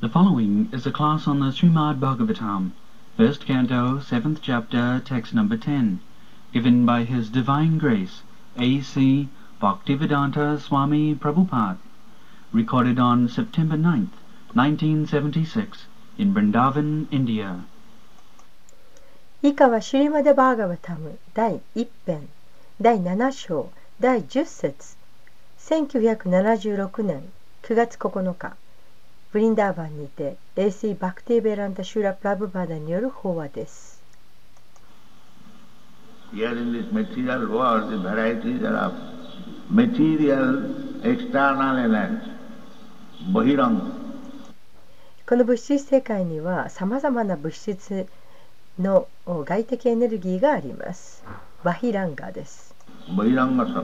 The following is a class on the Srimad Bhagavatam, first canto, seventh chapter, text number 10, given by His Divine Grace, A.C. Bhaktivedanta Swami Prabhupada, recorded on September 9th, 1976, in Vrindavan, India. 以下はシュリマデ・バーガバタム第1編第7章第10節1976年9月9日 ブリンダーバンにて衛星バクティベランダシュラ・プラブバダによる法話です。この物質世界にはさまざまな物質の外的エネルギーがあります。バヒランガです。バヒランガさ。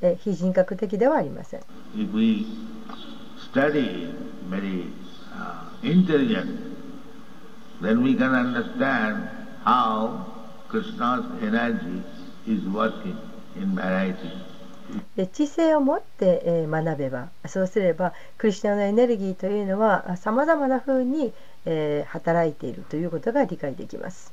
え非人格的ではありません。知性を持って学べばそうすればクリスナのエネルギーというのはさまざまなふうに働いているということが理解できます。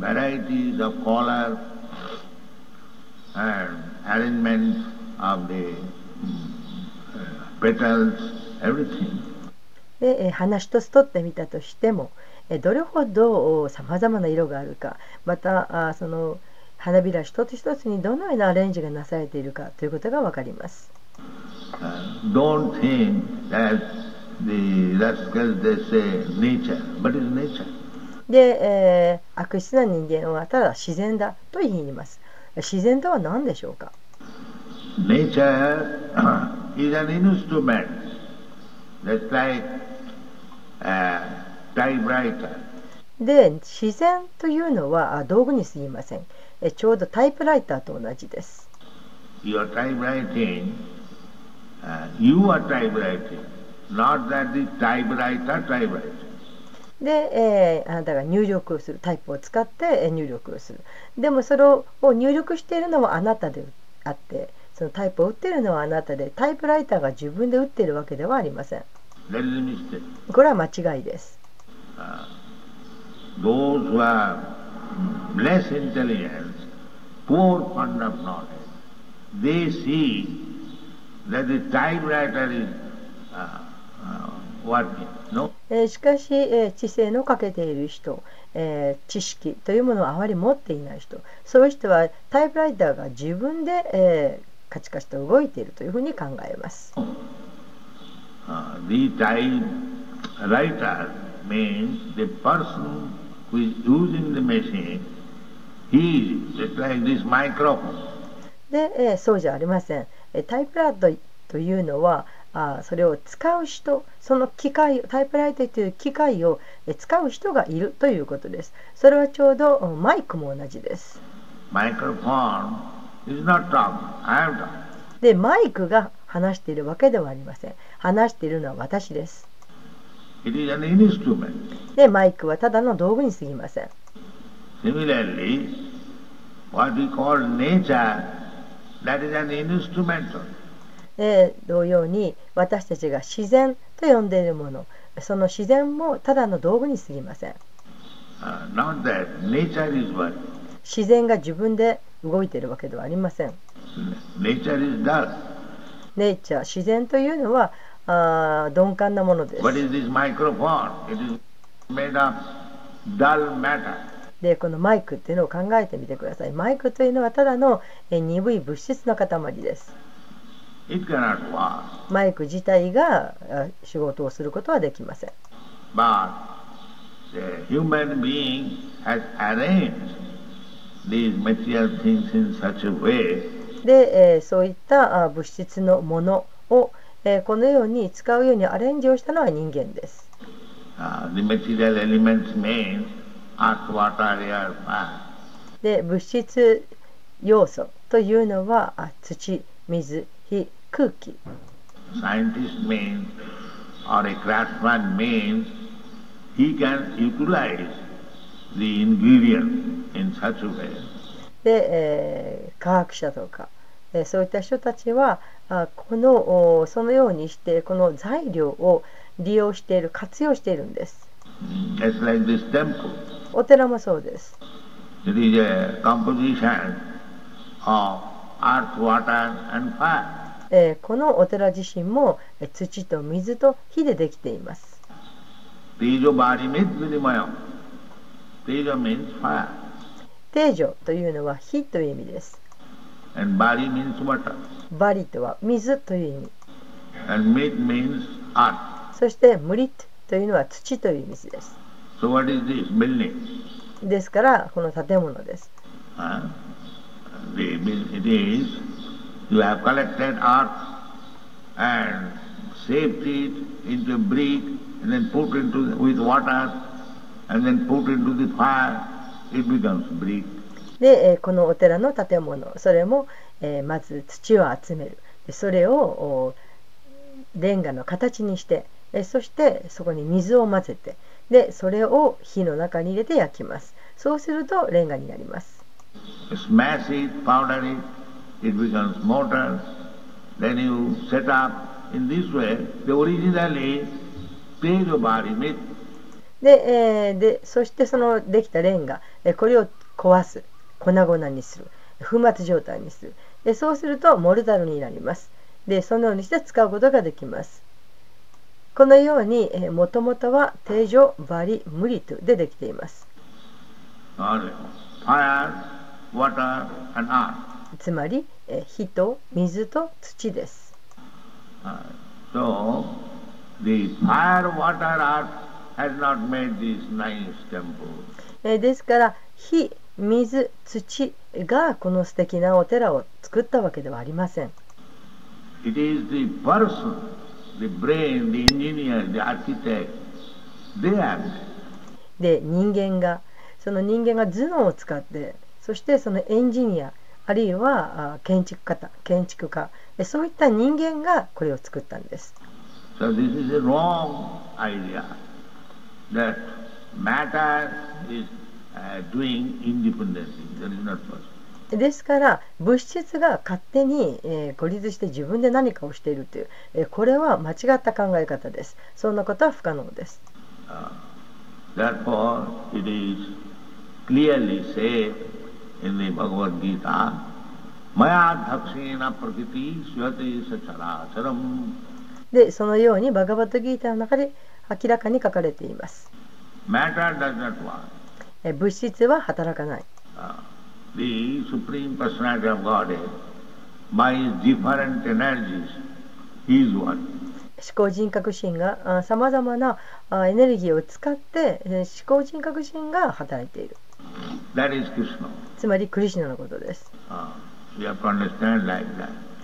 バラエティーザーコーラ color and arrangement で花一つ取ってみたとしてもどれほどさまざまな色があるかまたその花びら一つ一つにどのようなアレンジがなされているかということが分かります。で、えー悪質な人間はただ自然だと言います。自然とは何でしょうか Nature is an instrument. That's like a typewriter. で自然というのはあ道具に過ぎませんえちょうどタイプライターと同じです You are typewriting, uh, you are typewriting, not that the typewriter typewriting. で、えーあなたが入力をするタイプを使ってえー入力をする。でもそれを入力しているのはあなたであってそのタイプを打っているのはあなたでタイプライターが自分で打っているわけではありません.これは間違いですしかし知性のかけている人知識というものをあまり持っていない人そういう人はタイプライターが自分でカチカチと動いているというふうに考えます。でそうじゃありません。タイプライターというのはあーそれを使う人その機械タイプライターという機械をえー使う人がいるということです。それはちょうどうんマイクも同じです。でマイクが話しているわけではありません。話しているのは私です。でマイクはただの道具に過ぎません。Similarly, what we call nature, that is an instrumental. で同様に私たちが自然と呼んでいるものその自然もただの道具に過ぎません Uh. 自然が自分で動いているわけではありません.ネイチャー自然というのはあー鈍感なものです.でこのマイクっていうのを考えてみてくださいマイクというのはただのえ鈍い物質の塊です.マイク自体が仕事をすることはできません。で、え、そういった物質のものを、え、このように使うようにアレンジをしたのは人間です。で物質要素というのは土水火空気 Scientist means, or a craftsman means, he can utilize the ingredient in such a way で、えー科学者とか、えーそういった人たちはあこのおそのようにしてこの材料を利用している活用しているんです Just like this temple. お寺もそうです It is a composition of earth, water and fire. え、このお寺自身も土と水と火でできています。テージョというのは火という意味です。And body means water. バリとは水という意味。And meat means そしてムリッというのは土という意味です。So、ですから、この建物です。You have collected earth and shaped it into a brick and then put into the, with water and then put into the fire. It becomes brick. で、えーこのお寺の建物それも、えーまず土を集めるでそれをおレンガの形にしてえーそしてそこに水を混ぜてでそれを火の中に入れて焼きますそうするとレンガになります Smash it, powder it, it becomes mortar. Then you set up in this way. The originally Tejo Barimit で,、えーでそしてそのできたレンガ。えーこれを壊す。粉々にする。粉末状態にする。でそうするとモルタルになります。でそのようにして使うことができます。このようにもともとは定常バリムリトでできています。Or fire, water and earth. つまりえー火と水と土です Uh, So the fire, water, earth has not made this nice temple. えーですから火水土がこの素敵なお寺を作ったわけではありません It is the person, the brain, the engineer, the architect, they made. で人間がその人間が頭脳を使ってそしてそのエンジニアあるいはあ建築家建築家でそういった人間がこれを作ったんです So this is a wrong idea that matter is uh, doing independently. That is not possible. ですから物質が勝手に、えー孤立して自分で何かをしているという、えーこれは間違った考え方ですそんなことは不可能です Uh, でそのようにバガバットギーターの中で明らかに書かれています。物質は働かない。思考人格心がさまざまなエネルギーを使って思考人格心が働いている。つまりクリシナのことです。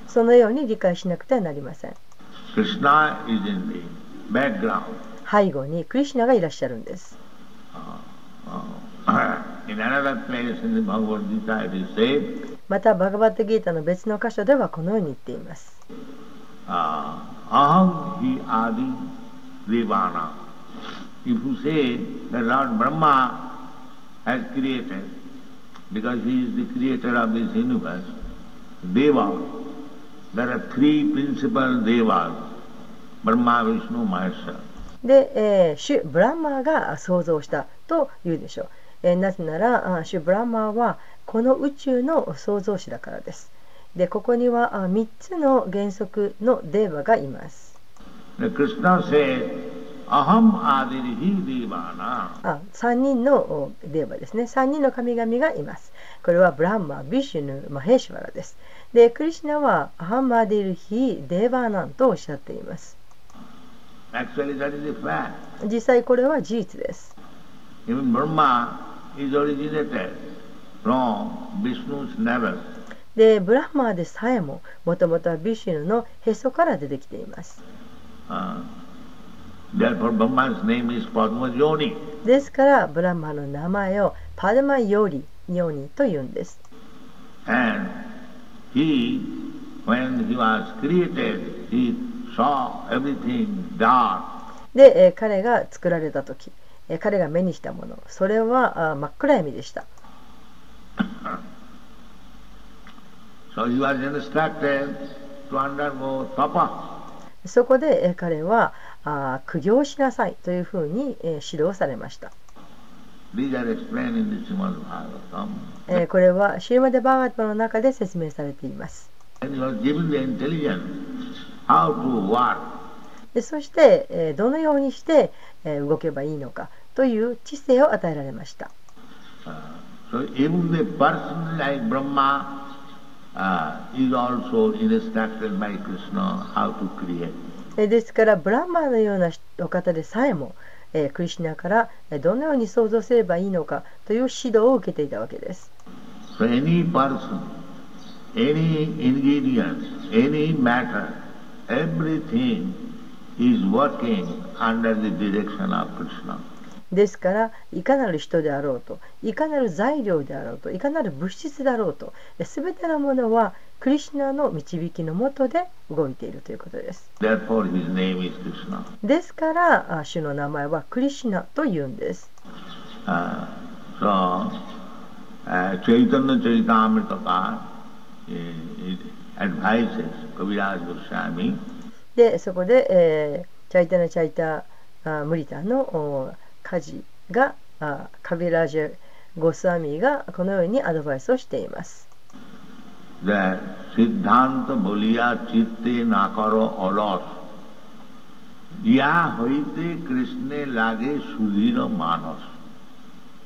そのように理解しなくてはなりません。背後にクリシナがいらっしゃるんです。またバガバッタギータの別の箇所ではこのように言っています。Because he is the creator of this universe, Deva, there are three principal Devas, Brahma, Vishnu, Maheshwara. で、えー主ブランマーが創造したというでしょう、えーなぜならあ主ブランマーはこの宇宙の創造主だからですでここにはあ3つの原則のデーバがいます The Krishna says, Aham adirhi devana. あ3人のおデーバですね3人の神々がいますこれはブランマービシュヌマヘーシュワラですでクリシュナはアハマディルヒデーバーナンとおっしゃっています Actually, that is a fact. 実際これは事実です Even Brahma is originated from Vishnu's navel. でブラフマーでさえももともとはビシュヌのへそから出てきています Uh, therefore, Brahma's name is Padmajoni. ですから、ブランマの名前をパルマヨリ・ニョニと言うんです。で、彼が作られたとき、彼が目にしたもの、それは真っ暗闇でした。そこで彼は、あー苦行しなさいというふうに、えー指導されました.えーこれはシーマデバーガットの中で説明されています.でそして、えーどのようにして、えー動けばいいのかという知性を与えられました Uh, so ですからブランマーのようなお方でさえも、え、クリシナからどのように想像すればいいのかという指導を受けていたわけです。So any person, any ingredient, any matter, everything is working under the direction of Krishna. ですから、いかなる人であろうと、いかなる材料であろうと、いかなる物質であろうと、すべてのものはクリシュナの導きのもとで動いているということです.ですからあ主の名前はクリシュナというんです。Uh, so, uh, Chaitanya Charitamrita uh, advises Kaviraj Goswami. でそこで、えーチャイタナ・チャイタあムリタのお家事があカビラージュ・ゴスワミがこのようにアドバイスをしています that Siddhanta boliya chitte na karo alas. Ya hoite Krishna lage sudhira manas.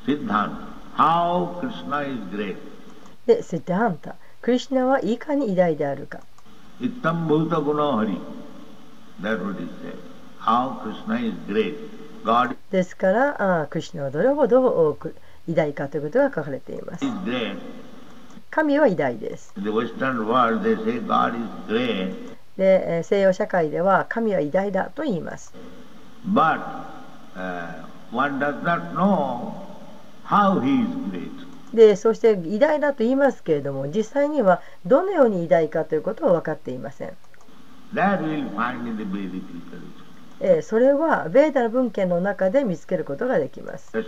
Siddhanta. How Krishna is great. で、セッダンタ、クリシナはいいかに偉大であるか。イッタムブータグナハリ。That what he said. How Krishna is great. God ですから、あクリシナはどれほど偉大かということが書かれています。Is great. 神は偉大です。で西洋社会では神は偉大だと言います。でそして偉大だと言いますけれども実際にはどのように偉大かということは分かっていません。それはベーダの文献の中で見つけることができます。例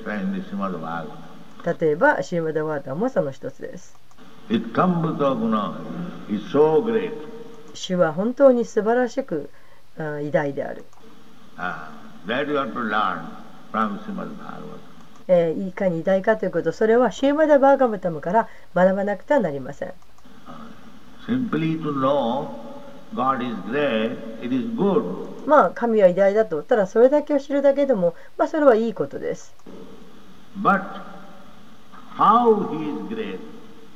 えば、シーマダ・ワーダもその一つです。主は本当に素晴らしく偉大である。いかに偉大かということ、それはシーマダ・バーガムタムから学ばなくてはなりません。まあ、神は偉大だと、ただそれだけを知るだけでも、まあ、それはいいことです。But how is great?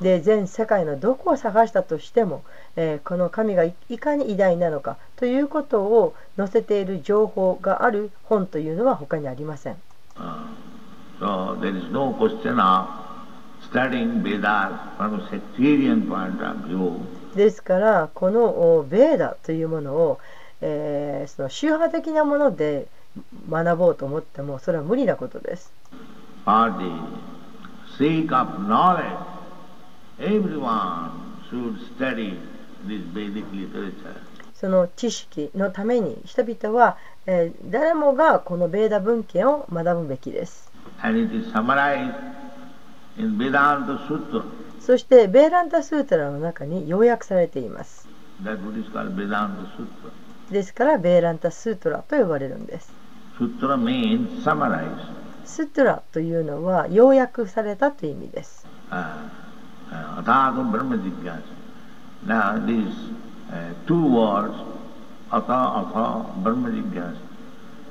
で全世界のどこを探したとしても、えーこの神がいいかに偉大なのかということを載せている情報がある本というのは他にありません Uh, so there is no question of studying Vedas from a sectarian point of view. ですからこのおベーダというものを、えーその宗派的なもので学ぼうと思ってもそれは無理なことです For the sake of knowledge, その知識のために人々は、えー誰もがこのベーダ文献を学ぶべきです.そしてベーランタスータラの中に要約されています.ですからベーランタスートラと呼ばれるんです.ストラというのは要約されたという意味です Uh, uh, Atata Brahma Jigyasa. Now these uh, two words, Ata, Atha, Brahma Jigyasa,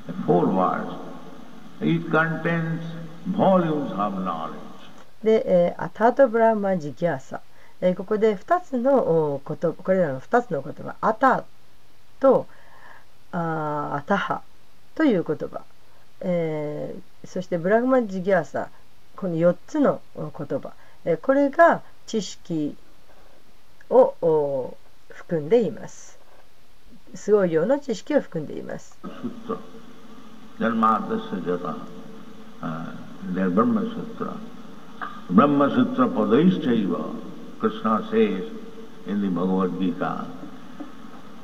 the four words, it contains volumes of knowledge. で、えーアタート・ブラーマ・ジギャーサ、えーここで2つのお言葉これらの2つの言葉アタとあーアタハという言葉、えーそしてブラグマ・ジギャーサこの4つのお言葉、えーこれが知識をお含んでいますすごい量の知識を含んでいます Sutra, Janmadasya Jata, uh, their Brahma Sutra. Brahma Sutra Padaishchaiva, Krishna says in the Bhagavad Gita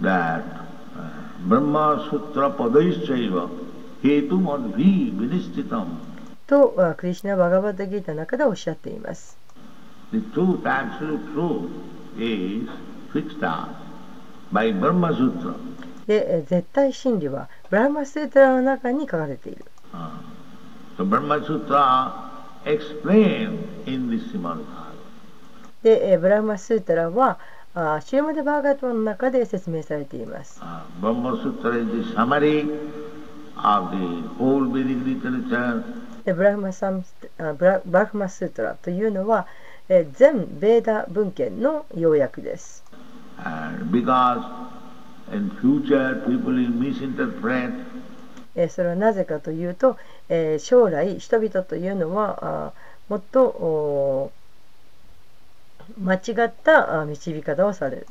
that uh, Brahma Sutra Padaishchaiva Hetu Madhi Vinistitam. とあクリシュナ・バガバッドギータの中でおっしゃっています The truth, absolute truth is fixed out by Brahma Sutra. で、えー絶対真理はブラーマスートラの中に書かれている Uh, so Brahma Sutra explained in the Srimad. で、えーブラーマスートラはあシュリーマドバーガヴァタムの中で説明されています。Uh, Brahma Sutra is the summary of the whole Vedic literature でブラーマサムあブラブラフマスートラというのは、えー、全ベーダ文献の要約です。それはなぜかというと、えー、将来人々というのはあもっと間違った導き方をされる。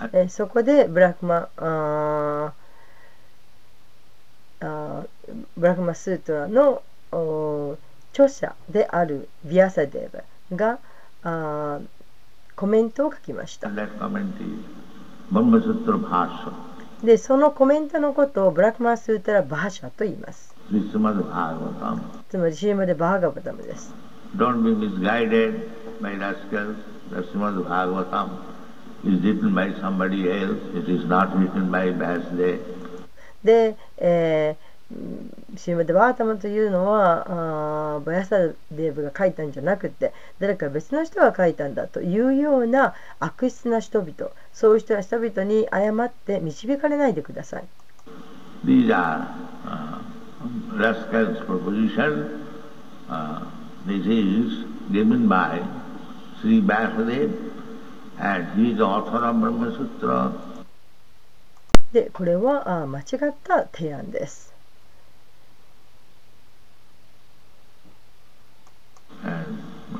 そこでブラックマン、uh, ブラックマスートの著者であるビアサデーバがあーコメントを書きました。で、そのコメントのことをブラックマスートラバーシャと言います。つまり、シーでバーガーバタムです。で、えーうんシーマデバータムというのはあーバヤサデーブが書いたんじゃなくて誰か別の人が書いたんだというような悪質な人々そういう人は人々に誤って導かれないでください These are uh, rascals' proposition. Uh, this is given by Sri Vyasadeva and he is author of Brahma Sutra. でこれはあー間違った提案です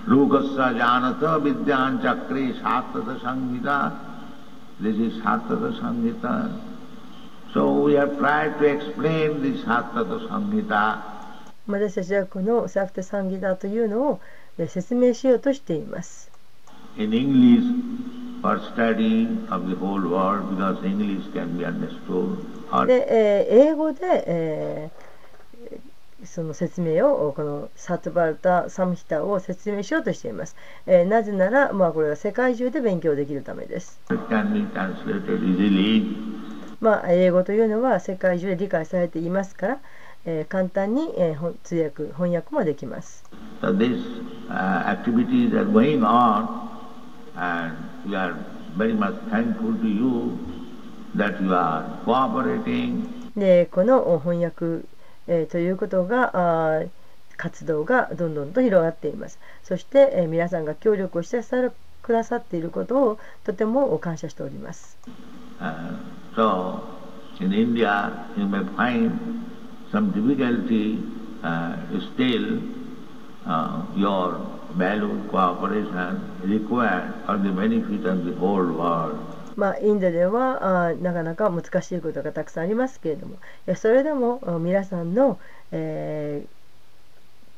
Lukasya Janata Vidyan Chakri Satata Samhita. This is Satata Samhita. So we have tried to explain this Satata Samhita 私たちはこのサフテサンギダというのをえ説明しようとしています in English for study of the whole world because English can be understood. Or で、えー英語で、えーその説明をこのサトバルタ・サムヒタを説明しようとしています、え、なぜなら、まあ、これは世界中で勉強できるためです、まあ、英語というのは世界中で理解されていますから、え、簡単に、えー、通訳翻訳もできます。So this,、uh, activities are going on and we are very much thankful to you that you are cooperating. でこの翻訳えーということがあー活動がどんどんと広がっていますそして、えー皆さんが協力をしてくださっていることをとても感謝しております Uh, so in India you may find some difficulty uh, still uh, your value cooperation required for the benefit of the whole world. まあ、インドではあなかなか難しいことがたくさんありますけれどもいそれでも皆さんの、え、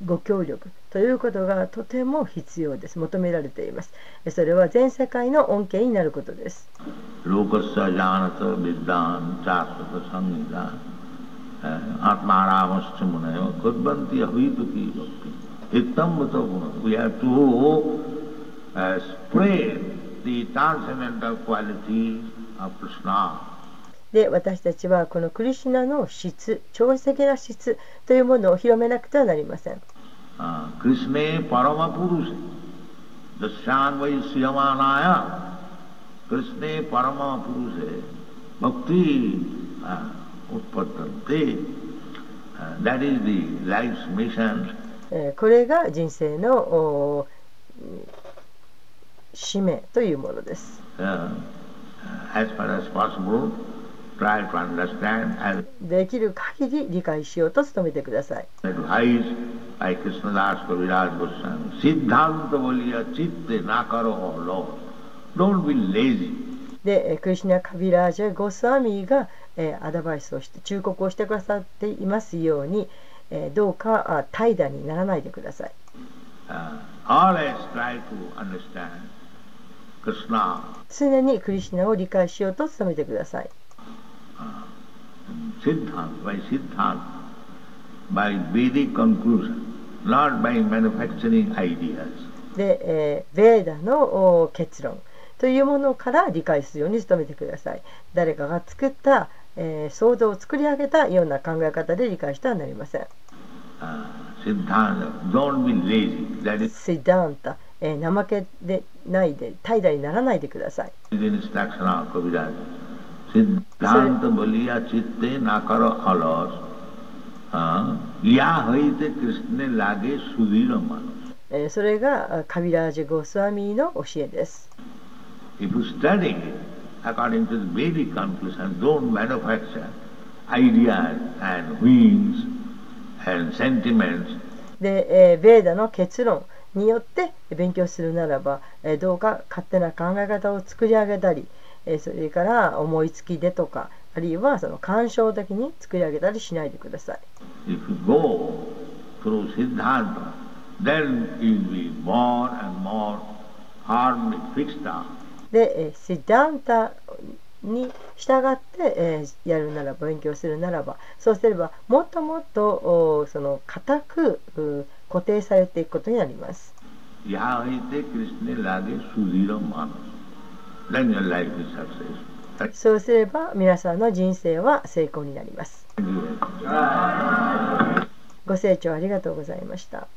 ご協力ということがとても必要です。求められています。それは全世界の恩恵になることです。ローカスサジャーナタビッダンチャータサンギダン。アトマラマスチムネヨクッバンティアヒトキーバッキーイッタムタブナ、で私たちはこのクリシナの質、超的な質というものを広めなくてはなりません。クリスメパラマプルシ、ダシャンヴァイシヤマナヤ、クリスメパラマプルシ、バクティウッパタンテ、that is the これが人生の使命というものです。できる限り理解しようと努めてください。で、クリシナ・カビラージャ・ゴスアミーがアドバイスをして、忠告をしてくださっていますように、どうか怠惰にならないでください。常にクリシュナを理解しようと努めてください。Siddhanta, by Siddhanta, by Vedic conclusion, not by manufacturing ideas. で、えーベーダのお結論というものから理解するように努めてください。誰かが作った、えー想像を作り上げたような考え方で理解してはなりません。Uh, Siddhanta, don't be lazy. That is シダンタ、えー、怠けでないで怠惰にならないでください。それがカビラージュ・ゴスワミの教えです。で、ベーダの結論。によって勉強するならば、えーどうか勝手な考え方を作り上げたり、えーそれから思いつきでとかあるいはその感傷的に作り上げたりしないでください。If you go through Siddhanta, then you'll be more and more firmly fixed up. で、えーシダンタに従って、えーやるならば勉強するならばそうすればもっともっとおその固くう固定されていくことになります。そうすれば皆さんの人生は成功になります。ご清聴ありがとうございました。